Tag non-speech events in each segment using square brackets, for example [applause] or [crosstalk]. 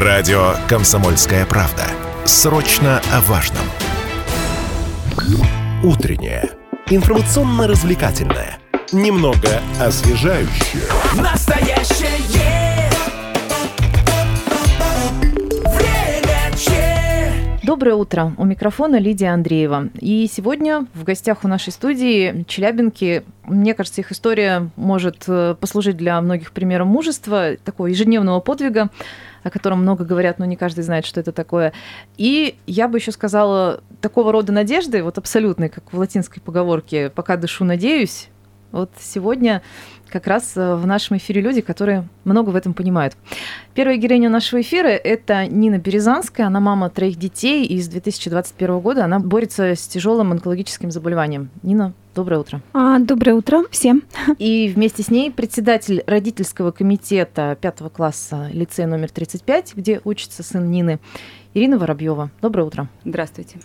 Радио «Комсомольская правда». Срочно о важном. Утреннее. Информационно-развлекательное. Немного освежающее. Настоящее время че. Доброе утро. У микрофона Лидия Андреева. И сегодня в гостях у нашей студии челябинки. Мне кажется, их история может э, послужить для многих примером мужества, такого ежедневного подвига, о котором много говорят, но не каждый знает, что это такое. И я бы еще сказала, такого рода надежды, вот абсолютной, как в латинской поговорке «пока дышу, надеюсь», вот сегодня как раз э, в нашем эфире люди, которые много в этом понимают. Первая героиня нашего эфира – это Нина Березанская. Она мама троих детей, и с 2021 года она борется с тяжелым онкологическим заболеванием. Нина, доброе утро. А, доброе утро всем. [laughs] И вместе с ней председатель родительского комитета пятого класса лицея номер 35, где учится сын Нины, Ирина Воробьева. Доброе утро. Здравствуйте.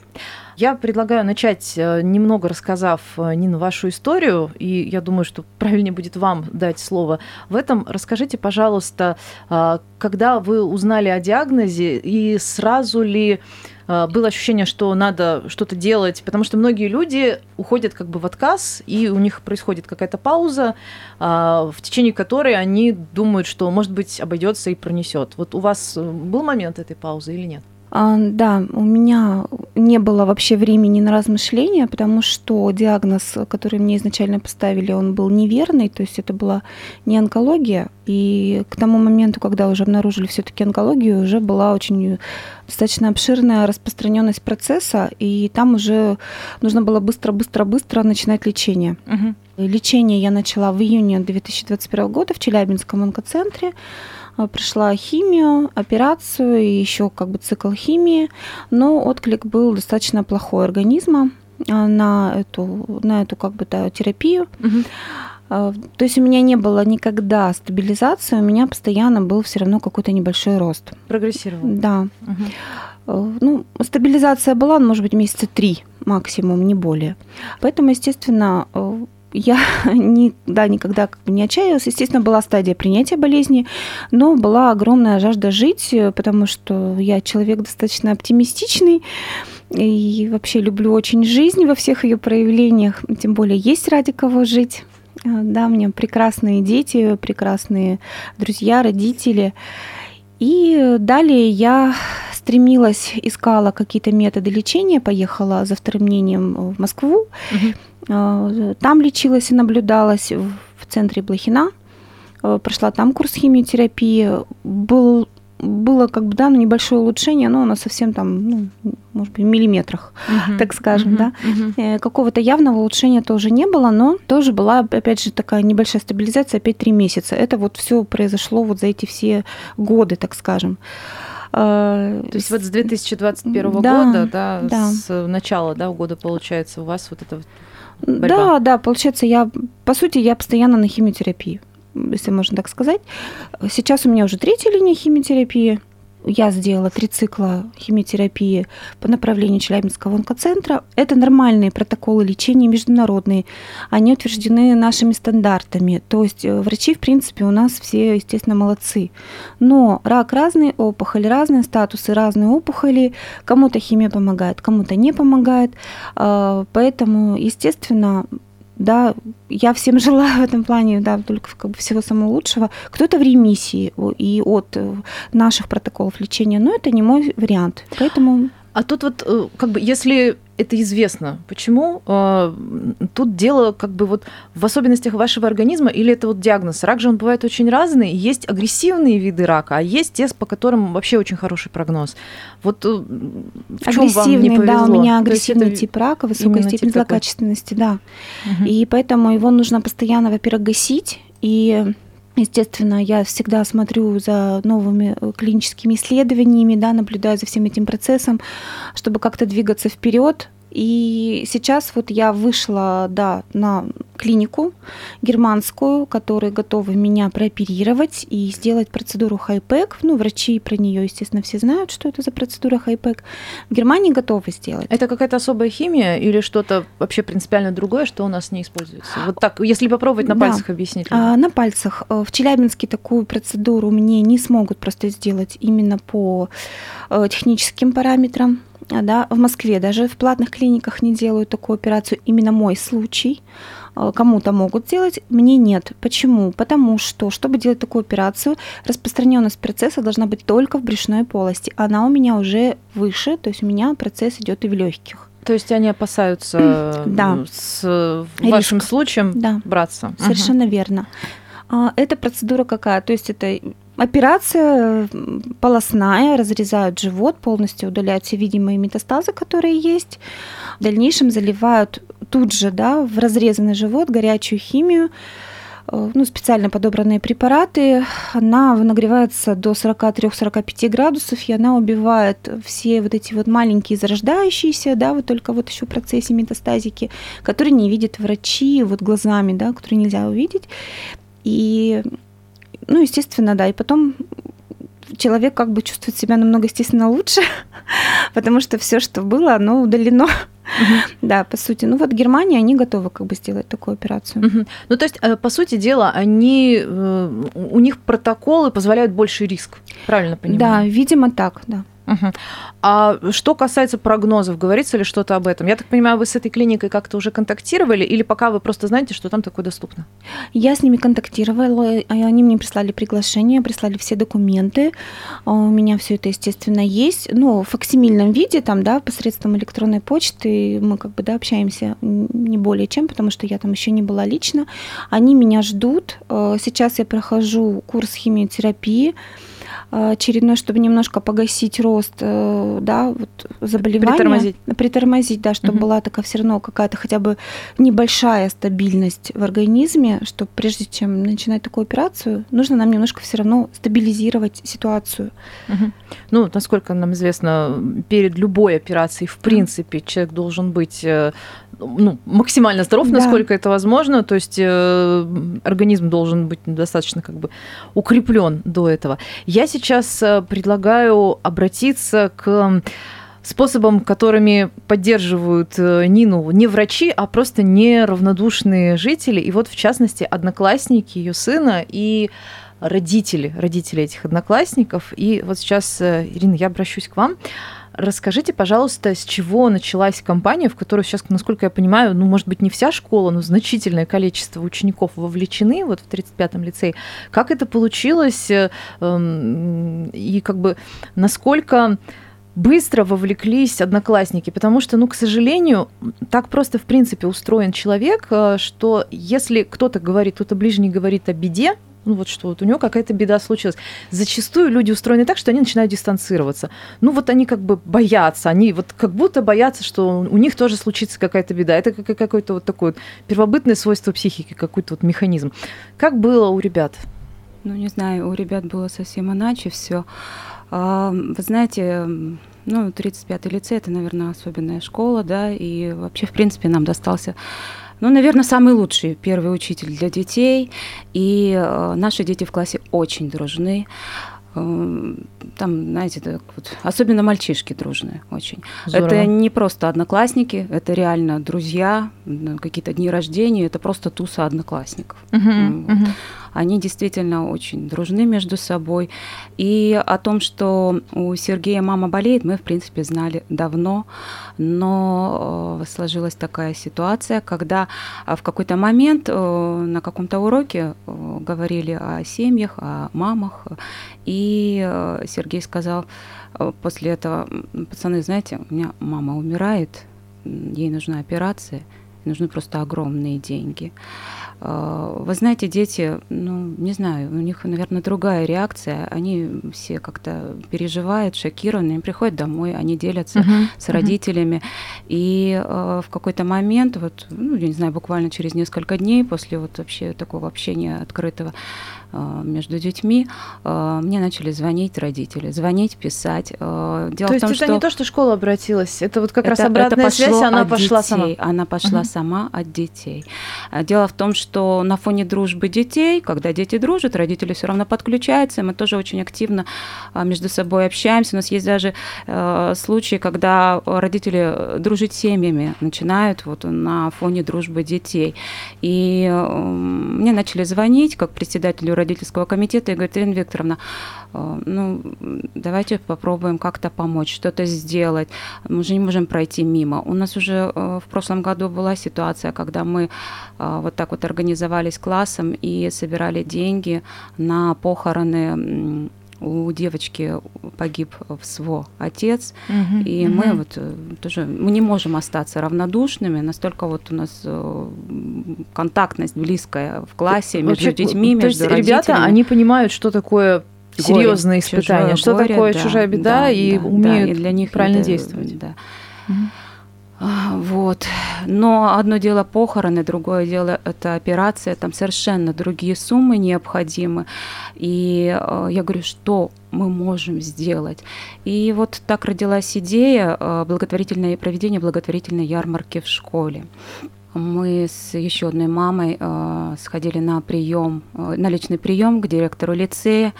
Я предлагаю начать э, немного рассказав, э, Нина, вашу историю, и я думаю, что правильнее будет вам дать слово в этом. Расскажите, пожалуйста, э, когда вы узнали о диагнозе, и сразу ли было ощущение, что надо что-то делать, потому что многие люди уходят как бы в отказ, и у них происходит какая-то пауза, в течение которой они думают, что, может быть, обойдется и пронесет. Вот у вас был момент этой паузы или нет? А, да, у меня не было вообще времени на размышления, потому что диагноз, который мне изначально поставили, он был неверный, то есть это была не онкология. И к тому моменту, когда уже обнаружили все-таки онкологию, уже была очень достаточно обширная распространенность процесса, и там уже нужно было быстро-быстро-быстро начинать лечение. Угу. Лечение я начала в июне 2021 года в Челябинском онкоцентре. А, прошла химию, операцию и еще как бы цикл химии, но отклик был достаточно плохой организма а, на эту, на эту как бы да, терапию. Угу. То есть у меня не было никогда стабилизации, у меня постоянно был все равно какой-то небольшой рост. Прогрессировал. Да. Угу. Ну, стабилизация была, может быть, месяца три максимум, не более. Поэтому, естественно, я [laughs] ни, да, никогда как бы не отчаялась. Естественно, была стадия принятия болезни, но была огромная жажда жить, потому что я человек достаточно оптимистичный и вообще люблю очень жизнь во всех ее проявлениях, тем более есть ради кого жить. А, да, у меня прекрасные дети, прекрасные друзья, родители. И далее я стремилась, искала какие-то методы лечения, поехала за вторым мнением в Москву. Угу. А, там лечилась и наблюдалась в центре Блохина. А, прошла там курс химиотерапии. Был, было как бы, да, ну, небольшое улучшение, но оно совсем там, ну, может быть, в миллиметрах, uh-huh. так скажем, uh-huh. да. Uh-huh. Какого-то явного улучшения тоже не было, но тоже была, опять же, такая небольшая стабилизация, опять три месяца. Это вот все произошло вот за эти все годы, так скажем. То есть вот с 2021 да, года, да, да, с начала да, года, получается, у вас вот это борьба? Да, да, получается, я, по сути, я постоянно на химиотерапии, если можно так сказать. Сейчас у меня уже третья линия химиотерапии я сделала три цикла химиотерапии по направлению Челябинского онкоцентра. Это нормальные протоколы лечения международные. Они утверждены нашими стандартами. То есть э, врачи, в принципе, у нас все, естественно, молодцы. Но рак разный, опухоль разные, статусы разные опухоли. Кому-то химия помогает, кому-то не помогает. А, поэтому, естественно, да, я всем [laughs] желаю в этом плане, да, только как бы всего самого лучшего. Кто-то в ремиссии и от э, наших протоколов лечения, но это не мой вариант. Поэтому а тут вот, э, как бы, если это известно, почему э, тут дело как бы вот в особенностях вашего организма или это вот диагноз? Рак же он бывает очень разный. Есть агрессивные виды рака, а есть те, по которым вообще очень хороший прогноз. Вот э, в чем вам не повезло? да, у меня агрессивный это тип рака, высокая степень злокачественности, да. Угу. И поэтому его нужно постоянно, во-первых, гасить и Естественно, я всегда смотрю за новыми э, клиническими исследованиями, да, наблюдаю за всем этим процессом, чтобы как-то двигаться вперед. И сейчас вот я вышла, да, на клинику германскую, которые готовы меня прооперировать и сделать процедуру хайпек. Ну, врачи про нее, естественно, все знают, что это за процедура хайпек. В Германии готовы сделать. Это какая-то особая химия или что-то вообще принципиально другое, что у нас не используется? Вот так, если попробовать на Да. пальцах объяснить. А, на пальцах. Э, В Челябинске такую процедуру мне не смогут просто сделать именно по э, техническим параметрам. Да, в Москве даже в платных клиниках не делают такую операцию. Именно мой случай. Э, Кому-то могут сделать, мне нет. Почему? Потому что, чтобы делать такую операцию, распространенность процесса должна быть только в брюшной полости. Она у меня уже выше, то есть у меня процесс идет и в легких. То есть они опасаются [clears throat] Да. э, с вашим Риска. случаем Да. браться. Совершенно верно. А, Эта процедура какая? То есть это операция полостная, разрезают живот, полностью удаляют все видимые метастазы, которые есть. В дальнейшем заливают тут же да, в разрезанный живот горячую химию, э, ну, специально подобранные препараты. Она нагревается до 43-45 градусов, и она убивает все вот эти вот маленькие зарождающиеся, да, вот только вот еще в процессе метастазики, которые не видят врачи вот глазами, да, которые нельзя увидеть. И, ну, естественно, да, и потом человек как бы чувствует себя намного, естественно, лучше, [laughs] потому что все, что было, оно удалено. Да, по сути. Ну вот Германия, они готовы как бы сделать такую операцию. Мгм. Ну, то есть, э, по сути дела, они, э, у них протоколы позволяют больший риск. Правильно Да, понимаю? видимо так, да. А что касается прогнозов, говорится ли что-то об этом? Я так понимаю, вы с этой клиникой как-то уже контактировали, или пока вы просто знаете, что там такое доступно? Я с ними контактировала, они мне прислали приглашение, прислали все документы. А У меня все это, естественно, есть. Ну, в факсимильном виде, там, да, посредством электронной почты мы как бы, да, общаемся не более чем, потому что я там еще не была лично. Они меня ждут. Э, Сейчас я прохожу курс химиотерапии очередной, чтобы немножко погасить рост, э, да, вот заболевания. Притормозить. Притормозить, да, чтобы Мгм. была такая все равно какая-то хотя бы небольшая стабильность в организме, что прежде чем начинать такую операцию, нужно нам немножко все равно стабилизировать ситуацию. Мгм. Ну, насколько нам известно, перед любой операцией, в принципе, человек должен быть э, ну, максимально здоров, Да. насколько это возможно. То есть э, организм должен быть достаточно как бы укреплен до этого. Я сейчас э, предлагаю обратиться к способам, которыми поддерживают э, Нину не врачи, а просто неравнодушные жители. И вот, в частности, одноклассники ее сына и родители, родители этих одноклассников. И вот сейчас, э, Ирина, я обращусь к вам. Расскажите, пожалуйста, с чего началась кампания, в которую сейчас, насколько я понимаю, ну, может быть, не вся школа, но значительное количество учеников вовлечены вот в 35-м лицее. Как это получилось эм, и как бы насколько быстро вовлеклись одноклассники, потому что, ну, к сожалению, так просто, в принципе, устроен человек, э, что если кто-то говорит, кто-то ближний говорит о беде, ну вот что вот у него какая-то беда случилась. Зачастую люди устроены так, что они начинают дистанцироваться. Ну вот они как бы боятся, они вот как будто боятся, что у них тоже случится какая-то беда. Это как- какое-то вот такое вот первобытное свойство психики, какой-то вот механизм. Как было у ребят? Ну, не знаю, у ребят было совсем иначе все. Вы знаете, ну, 35-й лицей – это, наверное, особенная школа, да, и вообще, в принципе, нам достался, ну, наверное, самый лучший первый учитель для детей, и э, наши дети в классе очень дружны. Э, Там, знаете, так вот, особенно мальчишки дружные очень. Здорово. Это не просто одноклассники, это реально друзья, какие-то дни рождения, это просто туса одноклассников. Мгм, М, мгм. Они действительно очень дружны между собой. И о том, что у Сергея мама болеет, мы, в принципе, знали давно. Но э, сложилась такая ситуация, когда э, в какой-то момент э, на каком-то уроке говорили о семьях, о мамах. И Сергей сказал после этого, «М, пацаны, знаете, у меня мама умирает, ей нужна операция, нужны просто огромные деньги. Э, Вы знаете, дети, ну, не знаю, у них, наверное, другая реакция. Они все как-то переживают, шокированы, они приходят домой, они делятся Мгм, с родителями. И э, в какой-то момент, вот, ну, я не знаю, буквально через несколько дней после вот вообще такого общения открытого, между детьми, э, мне начали звонить родители, звонить, писать. Э, Дело то есть том, это что не то, что школа обратилась, это вот как это, раз обратная это связь, она пошла детей. сама. Она пошла угу. сама от детей. Дело в том, что на фоне дружбы детей, когда дети дружат, родители все равно подключаются, мы тоже очень активно между собой общаемся. У нас есть даже э, случаи, когда родители дружить семьями начинают вот на фоне дружбы детей. И э, мне начали звонить как председателю родительского комитета и говорят, Ирина Викторовна, э, ну, давайте попробуем как-то помочь, что-то сделать. Мы же не можем пройти мимо. У нас уже э, в прошлом году была ситуация, когда мы вот так вот организовались классом и собирали деньги на похороны у девочки погиб в СВО отец, угу, и угу. мы вот э, тоже мы не можем остаться равнодушными, настолько вот у нас э, контактность близкая в классе между Вообще, детьми, то между есть ребята, они понимают, что такое серьезные испытания, что горе, такое да, чужая беда, да, и да, умеют да, и для них правильно это, действовать. Да. Угу. Вот. Но одно дело похороны, другое дело это операция, там совершенно другие суммы необходимы. И э, я говорю, что мы можем сделать. И вот так родилась идея э, благотворительное проведения благотворительной ярмарки в школе мы с еще одной мамой э, сходили на прием, э, на личный прием к директору лицея.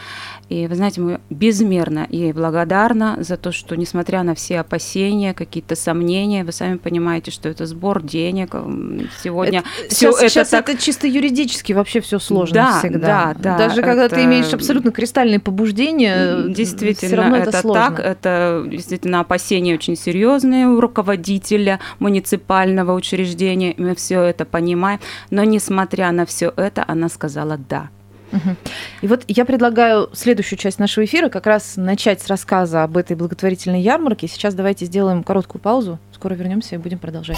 И вы знаете, мы безмерно ей благодарна за то, что, несмотря на все опасения, какие-то сомнения, вы сами понимаете, что это сбор денег. Сегодня это, все сейчас, это сейчас так... это чисто юридически вообще все сложно да, всегда. Да, да. Даже это... когда ты имеешь абсолютно кристальные побуждения, действительно, все равно это, это сложно. так. Это действительно опасения очень серьезные у руководителя муниципального учреждения мы все это понимаем, но несмотря на все это, она сказала «да». И вот я предлагаю следующую часть нашего эфира как раз начать с рассказа об этой благотворительной ярмарке. Сейчас давайте сделаем короткую паузу. Скоро вернемся и будем продолжать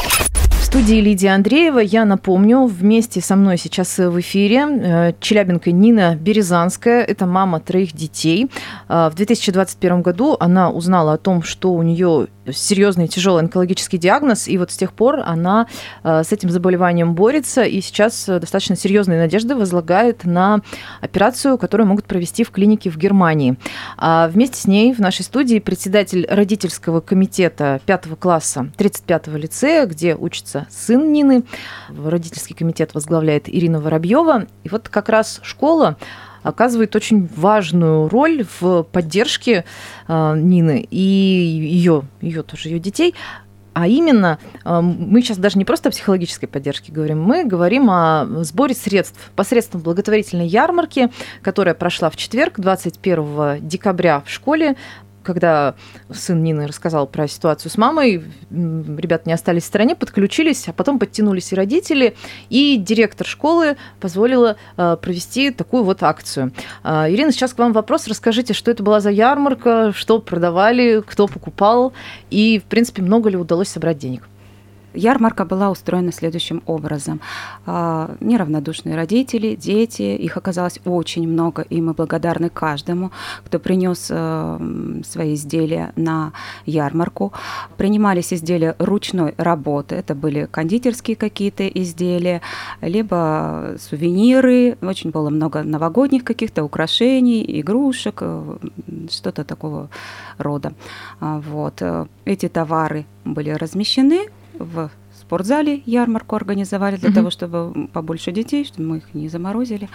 студии Лидия Андреева. Я напомню, вместе со мной сейчас в эфире э, челябинка Нина Березанская. Это мама троих детей. Э, в 2021 году она узнала о том, что у нее серьезный тяжелый онкологический диагноз, и вот с тех пор она э, с этим заболеванием борется, и сейчас достаточно серьезные надежды возлагает на операцию, которую могут провести в клинике в Германии. А вместе с ней в нашей студии председатель родительского комитета 5 класса 35-го лицея, где учится сын Нины. Родительский комитет возглавляет Ирина Воробьева. И вот как раз школа оказывает очень важную роль в поддержке э, Нины и ее, ее тоже ее детей. А именно, э, мы сейчас даже не просто о психологической поддержке говорим, мы говорим о сборе средств посредством благотворительной ярмарки, которая прошла в четверг, 21 декабря в школе когда сын Нины рассказал про ситуацию с мамой, ребята не остались в стороне, подключились, а потом подтянулись и родители, и директор школы позволила э, провести такую вот акцию. А, Ирина, сейчас к вам вопрос. Расскажите, что это была за ярмарка, что продавали, кто покупал, и, в принципе, много ли удалось собрать денег? Ярмарка была устроена следующим образом. А, неравнодушные родители, дети, их оказалось очень много, и мы благодарны каждому, кто принес э, свои изделия на ярмарку. Принимались изделия ручной работы, это были кондитерские какие-то изделия, либо сувениры, очень было много новогодних каких-то украшений, игрушек, э, что-то такого рода. А, вот. Э, эти товары были размещены в спортзале ярмарку организовали для mm-hmm. того, чтобы побольше детей, чтобы мы их не заморозили.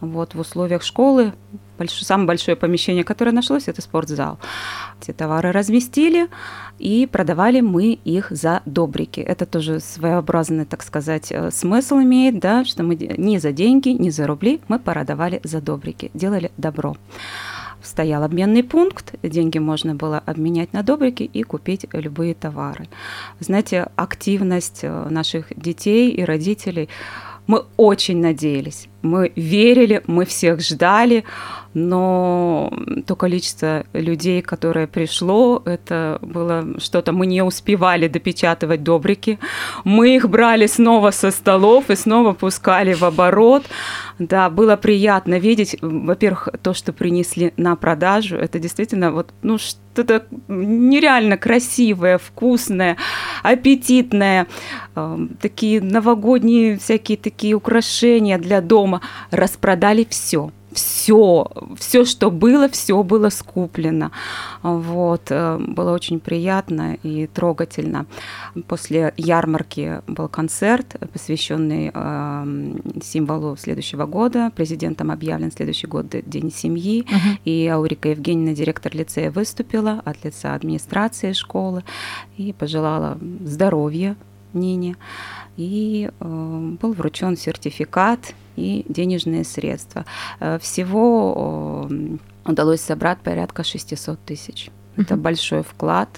Вот в условиях школы больш... самое большое помещение, которое нашлось, это спортзал. Эти товары разместили и продавали мы их за добрики. Это тоже своеобразный, так сказать, э, смысл имеет, да, что мы не за деньги, не за рубли, мы продавали за добрики, делали добро стоял обменный пункт, деньги можно было обменять на добрики и купить любые товары. Знаете, активность э, наших детей и родителей мы очень надеялись, мы верили, мы всех ждали, но то количество людей, которое пришло, это было что-то, мы не успевали допечатывать добрики, мы их брали снова со столов и снова пускали в оборот. Да, было приятно видеть, во-первых, то, что принесли на продажу, это действительно вот, ну, что-то нереально красивое, вкусное, аппетитное, эм, такие новогодние всякие такие украшения для дома. Распродали все все, все, что было, все было скуплено. Вот, э, было очень приятно и трогательно. После ярмарки был концерт, посвященный э, символу следующего года. Президентом объявлен следующий год День семьи. Uh-huh. И Аурика Евгеньевна, директор лицея, выступила от лица администрации школы и пожелала здоровья Нине. И э, был вручен сертификат и денежные средства. Э, всего удалось собрать порядка 600 тысяч. Это большой вклад.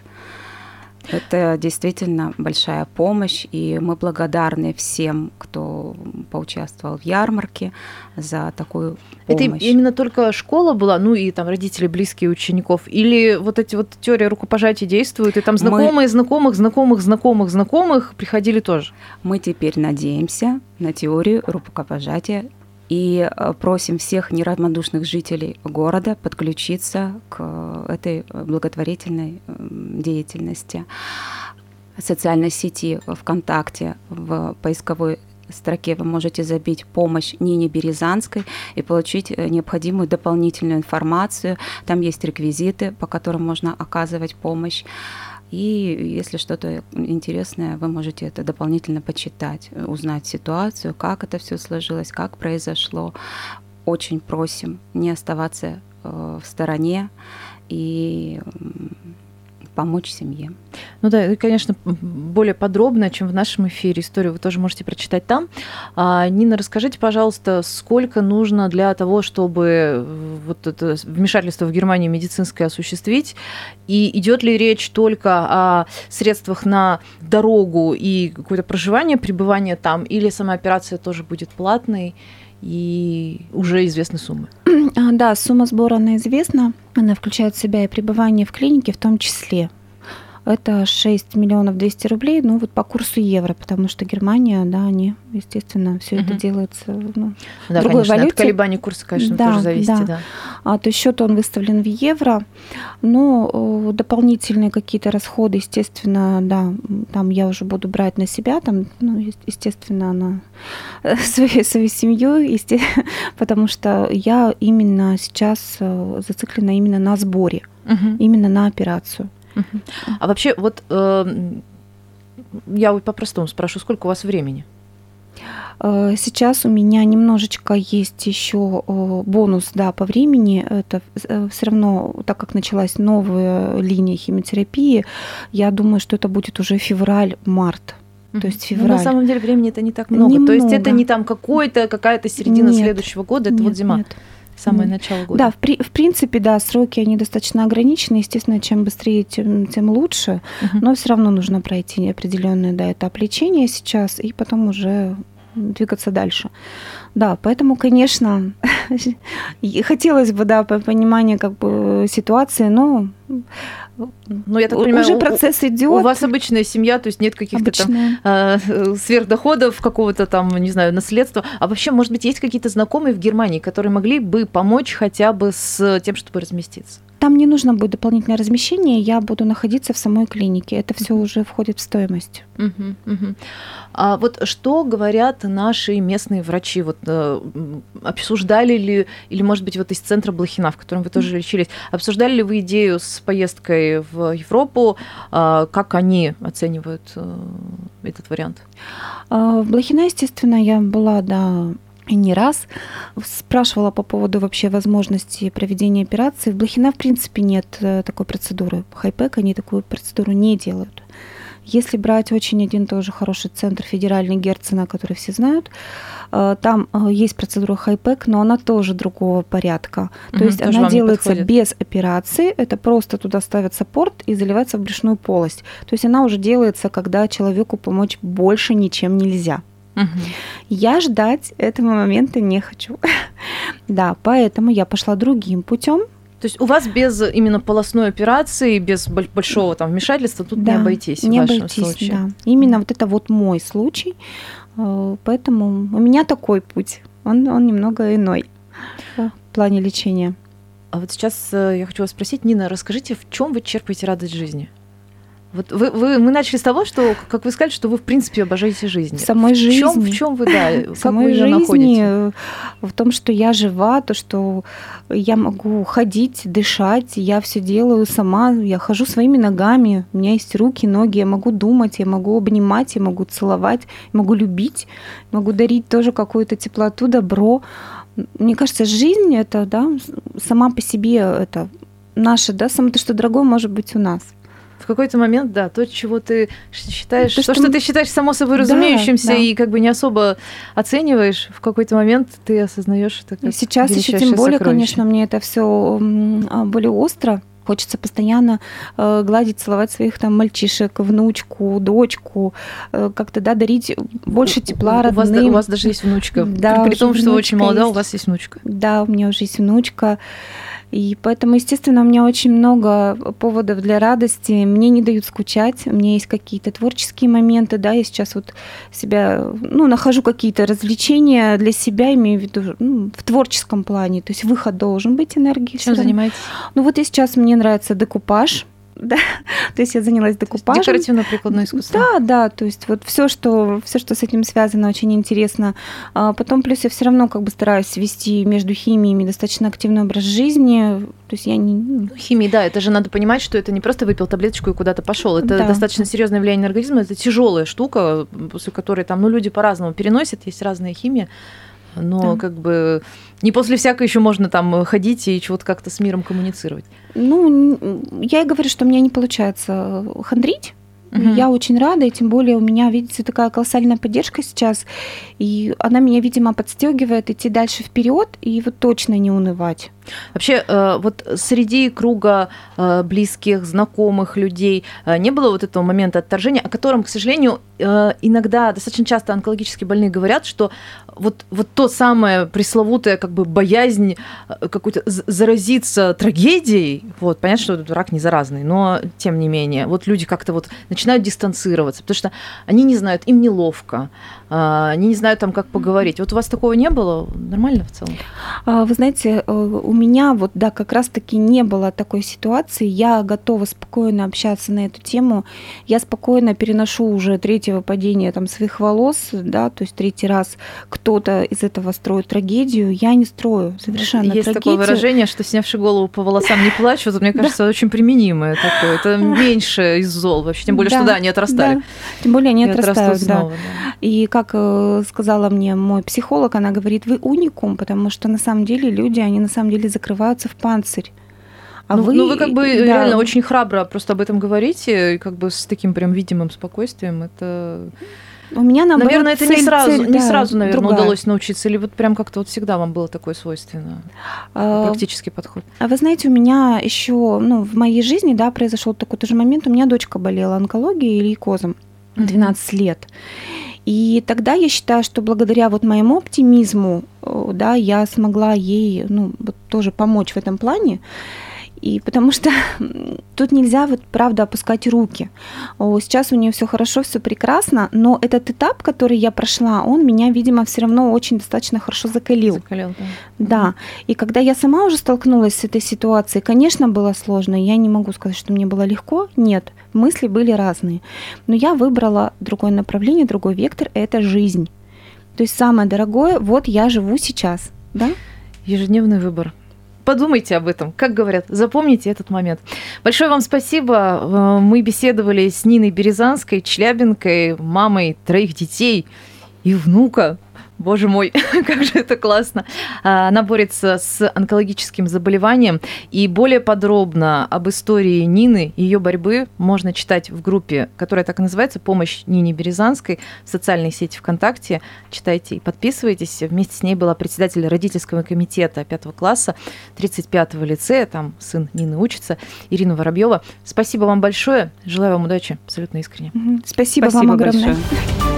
Это действительно большая помощь, и мы благодарны всем, кто поучаствовал в ярмарке за такую помощь. Это именно только школа была, ну и там родители, близкие учеников, или вот эти вот теории рукопожатия действуют, и там знакомые, мы... знакомых, знакомых, знакомых, знакомых приходили тоже? Мы теперь надеемся на теорию рукопожатия и э, просим всех неравнодушных жителей города подключиться к этой благотворительной деятельности. Социальной сети ВКонтакте в поисковой строке вы можете забить «Помощь Нине Березанской» и получить э, необходимую дополнительную информацию. Там есть реквизиты, по которым можно оказывать помощь. И если что-то интересное, вы можете это дополнительно почитать, узнать ситуацию, как это все сложилось, как произошло. Очень просим не оставаться э, в стороне и помочь семье. Ну да, и, конечно, более подробно, чем в нашем эфире. Историю вы тоже можете прочитать там. А, Нина, расскажите, пожалуйста, сколько нужно для того, чтобы э, вот это вмешательство в Германии медицинское осуществить? И идет ли речь только о средствах на дорогу и какое-то проживание, пребывание там, или сама операция тоже будет платной? и уже известны суммы. [clears throat] А, да, сумма сбора, она известна. Она включает в себя и пребывание в клинике в том числе это 6 миллионов 200 рублей, ну вот по курсу евро, потому что Германия, да, они, естественно, все угу. это делается ну, да, другой конечно, валюте. От колебаний курса, конечно, да, тоже зависит, да. да. А, то есть счет он выставлен в евро, но дополнительные какие-то расходы, естественно, да, там я уже буду брать на себя, там, ну, естественно, на [laughs] свою, свою семью, [laughs] потому что я именно сейчас э, зациклена именно на сборе, угу. именно на операцию. А вообще, вот э, я по-простому спрошу, сколько у вас времени? Э, сейчас у меня немножечко есть еще бонус да, по времени. Это э, все равно, так как началась новая линия химиотерапии, я думаю, что это будет уже февраль-март. То есть февраль. Но на самом деле времени это не так много. Немного. То есть это не там какой-то, какая-то середина нет, следующего года, это нет, вот зима. Нет самое начало года. Да, в, при, в принципе, да, сроки они достаточно ограничены. Естественно, чем быстрее, тем, тем лучше. Угу. Но все равно нужно пройти определенный да, этап лечения сейчас и потом уже двигаться дальше. Да, поэтому, конечно, [laughs] хотелось бы, да, понимания как бы ситуации, но ну, я так понимаю, уже процесс идет. У вас обычная семья, то есть нет каких-то там э, сверхдоходов, какого-то там, не знаю, наследства. А вообще, может быть, есть какие-то знакомые в Германии, которые могли бы помочь хотя бы с тем, чтобы разместиться? Там не нужно будет дополнительное размещение, я буду находиться в самой клинике. Это все уже входит в стоимость. А вот что говорят наши местные врачи? Вот э, обсуждали ли, или, может быть, вот из центра Блохина, в котором вы тоже лечились, обсуждали ли вы идею с поездкой в Европу? Э, как они оценивают э, этот вариант? А, в Блохина, естественно, я была, да, не раз спрашивала по поводу вообще возможности проведения операции. В Блохина, в принципе, нет э, такой процедуры. Хайпек они такую процедуру не делают. Если брать очень один тоже хороший центр федеральный Герцена, который все знают, э, там э, есть процедура хайпек, но она тоже другого порядка. То угу, есть она делается без операции, это просто туда ставят саппорт и заливается в брюшную полость. То есть она уже делается, когда человеку помочь больше ничем нельзя. Угу. Я ждать этого момента не хочу. [laughs] да, поэтому я пошла другим путем. То есть у вас без именно полостной операции, без большого там вмешательства тут да, не обойтись не в вашем обойтись, случае. Да. Именно вот это вот мой случай, э, поэтому у меня такой путь, он, он немного иной в плане лечения. А вот сейчас э, я хочу вас спросить, Нина, расскажите, в чем вы черпаете радость жизни? Вот вы, вы, мы начали с того, что, как вы сказали, что вы, в принципе, обожаете жизнь. В самой В жизни. чем, в чем вы, да, [laughs] в самой вы жизни, находите? э, в том, что я жива, то, что я могу ходить, дышать, я все делаю сама, я хожу своими ногами, у меня есть руки, ноги, я могу думать, я могу обнимать, я могу целовать, я могу любить, могу дарить тоже какую-то теплоту, добро. Мне кажется, жизнь это, да, сама по себе это наше, да, самое то, что дорогое может быть у нас. В какой-то момент, да, то, чего ты считаешь, То, то, что что, ты считаешь само собой Да, разумеющимся да. и как бы не особо оцениваешь, в какой-то момент ты осознаешь это как Сейчас еще тем более, сокровище. конечно, мне это все более остро. Хочется постоянно э, гладить, целовать своих там мальчишек, внучку, дочку, э, как-то да, дарить больше тепла у, у вас, да- родным. у вас даже есть внучка. Да, при, том, что вы очень молода, у есть. вас есть внучка. Да, у меня уже есть внучка. И поэтому, естественно, у меня очень много поводов для радости. Мне не дают скучать. У меня есть какие-то творческие моменты, да, я сейчас вот себя, ну, нахожу какие-то развлечения для себя, имею в виду, ну, в творческом плане. То есть выход должен быть энергии. Чем занимаетесь? Ну вот и сейчас мне нравится декупаж. [laughs] Да, то есть я занялась декупажем. Декоративно-прикладное искусство. Да, да, то есть вот все, что все, что с этим связано, очень интересно. А потом плюс я все равно как бы стараюсь вести между химиями достаточно активный образ жизни. То есть я не ну, Ну, Химия, да, это же надо понимать, что это не просто выпил таблеточку и куда-то пошел. Это Да. достаточно серьезное влияние на организм. Это тяжелая штука, после которой там, ну, люди по-разному переносят, есть разная химия. Но Да. как бы не после всякой еще можно там ходить и чего-то как-то с миром коммуницировать. Ну, я и говорю, что у меня не получается хандрить. Мгм. Я очень рада, и тем более у меня, видите, такая колоссальная поддержка сейчас, и она меня, видимо, подстегивает идти дальше вперед и вот точно не унывать. Вообще, э, вот среди круга э, близких, знакомых людей э, не было вот этого момента отторжения, о котором, к сожалению, иногда, достаточно часто онкологически больные говорят, что вот, вот то самое пресловутое как бы боязнь какой-то заразиться трагедией, вот, понятно, что рак не заразный, но тем не менее, вот люди как-то вот начинают дистанцироваться, потому что они не знают, им неловко, они не знают там, как поговорить. Вот у вас такого не было? Нормально в целом? А, Вы знаете, э, у меня вот, да, как раз-таки не было такой ситуации. Я готова спокойно общаться на эту тему. Я спокойно переношу уже третьего падения там своих волос, да, то есть третий раз кто-то из этого строит трагедию. Я не строю совершенно Есть трагедию. такое выражение, что снявши голову по волосам не плачут. Вот, мне [laughs] кажется, очень применимое такое. Это [laughs] меньше из зол вообще. Тем более, что да, они отрастали. Тем более они отрастают, да. И как э, сказала мне мой психолог, она говорит, вы уникум, потому что на самом деле люди, они на самом деле закрываются в панцирь. А ну, вы, ну, вы как бы да, реально очень храбро просто об этом говорите, как бы с таким прям видимым спокойствием. Это, У меня наоборот, наверное, это не цель- сразу, цель, не да, сразу, наверное, другая. удалось научиться, или вот прям как-то вот всегда вам было такое свойственно, А, практический подход. А вы знаете, у меня еще, ну, в моей жизни, да, произошел такой тоже момент. У меня дочка болела онкологией или лейкозом 12 лет. И тогда я считаю, что благодаря вот моему оптимизму, э, да, я смогла ей, ну, вот тоже помочь в этом плане. И потому что тут нельзя вот правда опускать руки. О, Сейчас у нее все хорошо, все прекрасно, но этот этап, который я прошла, он меня, видимо, все равно очень достаточно хорошо закалил. Закалил, да. Да, и когда я сама уже столкнулась с этой ситуацией, конечно, было сложно. Я не могу сказать, что мне было легко. Нет, мысли были разные. Но я выбрала другое направление, другой вектор – это жизнь. То есть самое дорогое, вот я живу сейчас. Да? Ежедневный выбор. Подумайте об этом, как говорят, запомните этот момент. Большое вам спасибо. Э, Мы беседовали с Ниной Березанской, Челябинкой, мамой троих детей и внука. Боже мой, [laughs] как же это классно. А, Она борется с онкологическим заболеванием. И более подробно об истории Нины и ее борьбы можно читать в группе, которая так и называется «Помощь Нине Березанской» в социальной сети ВКонтакте. Читайте и подписывайтесь. Вместе с ней была председатель родительского комитета пятого класса 35-го лицея. Там сын Нины учится. Ирина Воробьева. Спасибо вам большое. Желаю вам удачи. Абсолютно искренне. Спасибо, Спасибо вам огромное. большое.